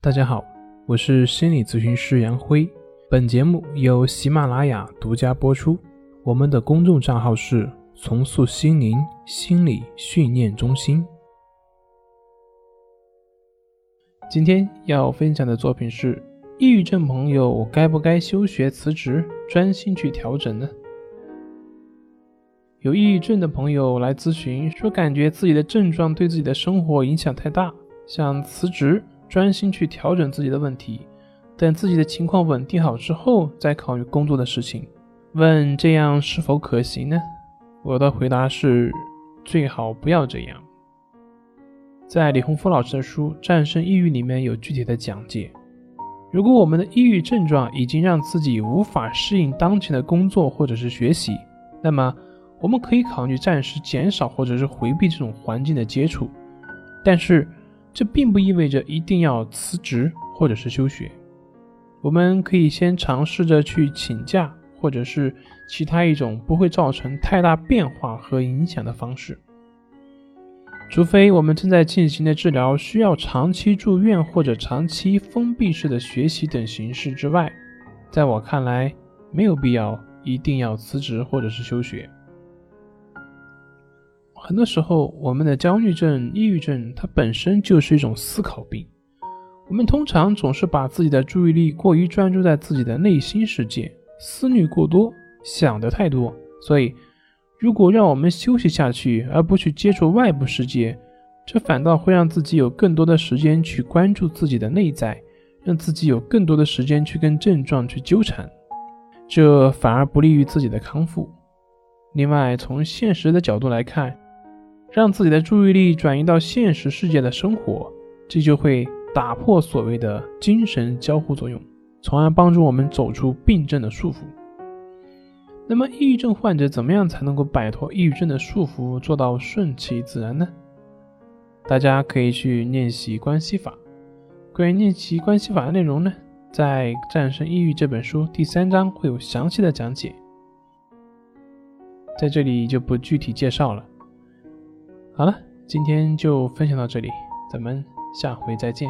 大家好，我是心理咨询师杨辉。本节目由喜马拉雅独家播出。我们的公众账号是“重塑心灵心理训练中心”。今天要分享的作品是：抑郁症朋友该不该休学辞职，专心去调整呢？有抑郁症的朋友来咨询，说感觉自己的症状对自己的生活影响太大，想辞职。专心去调整自己的问题，等自己的情况稳定好之后再考虑工作的事情。问这样是否可行呢？我的回答是最好不要这样。在李洪福老师的书《战胜抑郁》里面有具体的讲解。如果我们的抑郁症状已经让自己无法适应当前的工作或者是学习，那么我们可以考虑暂时减少或者是回避这种环境的接触，但是。这并不意味着一定要辞职或者是休学，我们可以先尝试着去请假，或者是其他一种不会造成太大变化和影响的方式。除非我们正在进行的治疗需要长期住院或者长期封闭式的学习等形式之外，在我看来，没有必要一定要辞职或者是休学。很多时候，我们的焦虑症、抑郁症，它本身就是一种思考病。我们通常总是把自己的注意力过于专注在自己的内心世界，思虑过多，想的太多。所以，如果让我们休息下去，而不去接触外部世界，这反倒会让自己有更多的时间去关注自己的内在，让自己有更多的时间去跟症状去纠缠，这反而不利于自己的康复。另外，从现实的角度来看，让自己的注意力转移到现实世界的生活，这就会打破所谓的精神交互作用，从而帮助我们走出病症的束缚。那么，抑郁症患者怎么样才能够摆脱抑郁症的束缚，做到顺其自然呢？大家可以去练习关系法。关于练习关系法的内容呢，在《战胜抑郁》这本书第三章会有详细的讲解，在这里就不具体介绍了。好了，今天就分享到这里，咱们下回再见。